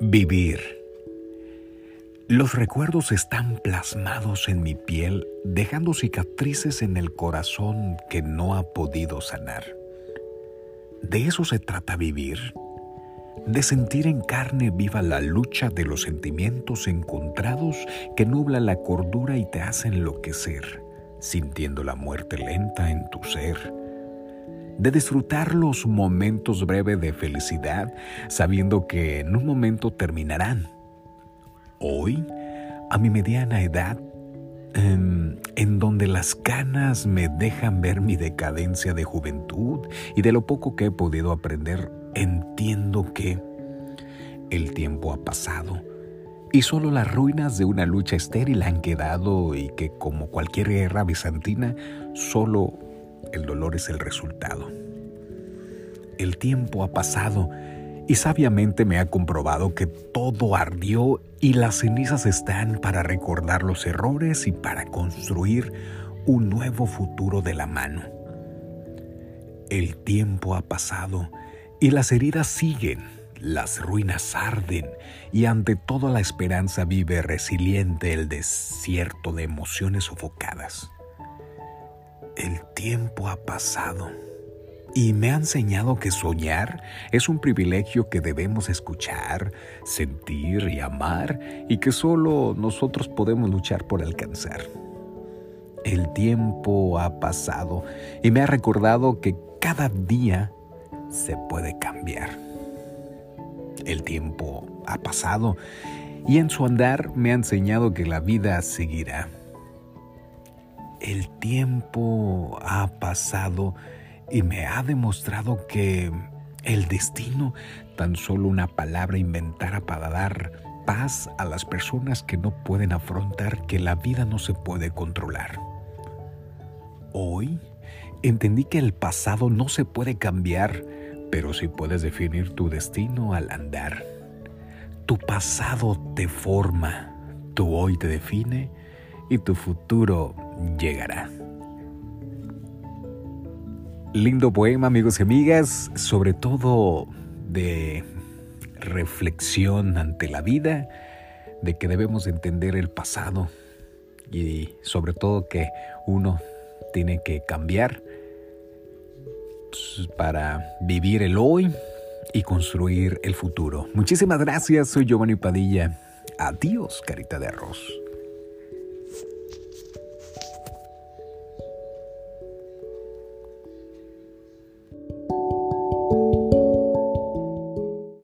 Vivir. Los recuerdos están plasmados en mi piel, dejando cicatrices en el corazón que no ha podido sanar. De eso se trata vivir, de sentir en carne viva la lucha de los sentimientos encontrados que nubla la cordura y te hacen enloquecer, sintiendo la muerte lenta en tu ser de disfrutar los momentos breves de felicidad, sabiendo que en un momento terminarán. Hoy, a mi mediana edad, em, en, donde las canas me dejan ver mi decadencia de juventud y de lo poco que he podido aprender, entiendo que el tiempo ha pasado y solo las ruinas de una lucha estéril han quedado y que como cualquier guerra bizantina, solo el dolor es el resultado. El tiempo ha pasado y sabiamente me ha comprobado que todo ardió y las cenizas están para recordar los errores y para construir un nuevo futuro de la mano. El tiempo ha pasado y las heridas siguen, las ruinas arden y ante toda la esperanza vive resiliente el desierto de emociones sofocadas. El tiempo ha pasado y me ha enseñado que soñar es un privilegio que debemos escuchar, sentir y amar y que solo nosotros podemos luchar por alcanzar. El tiempo ha pasado y me ha recordado que cada día se puede cambiar. El tiempo ha pasado y en su andar me ha enseñado que la vida seguirá. El tiempo ha pasado y me ha demostrado que el destino, tan solo una palabra inventada para dar paz a las personas que no pueden afrontar que la vida no se puede controlar. Hoy entendí que el pasado no se puede cambiar, pero sí puedes definir tu destino al andar. Tu pasado te forma, tu hoy te define y tu futuro llegará. Lindo poema, amigos y amigas, sobre todo de reflexión ante la vida, de que debemos entender el pasado y sobre todo que uno tiene que cambiar para vivir el hoy y construir el futuro. Muchísimas gracias, soy Giovanni Padilla. Adiós, carita de arroz.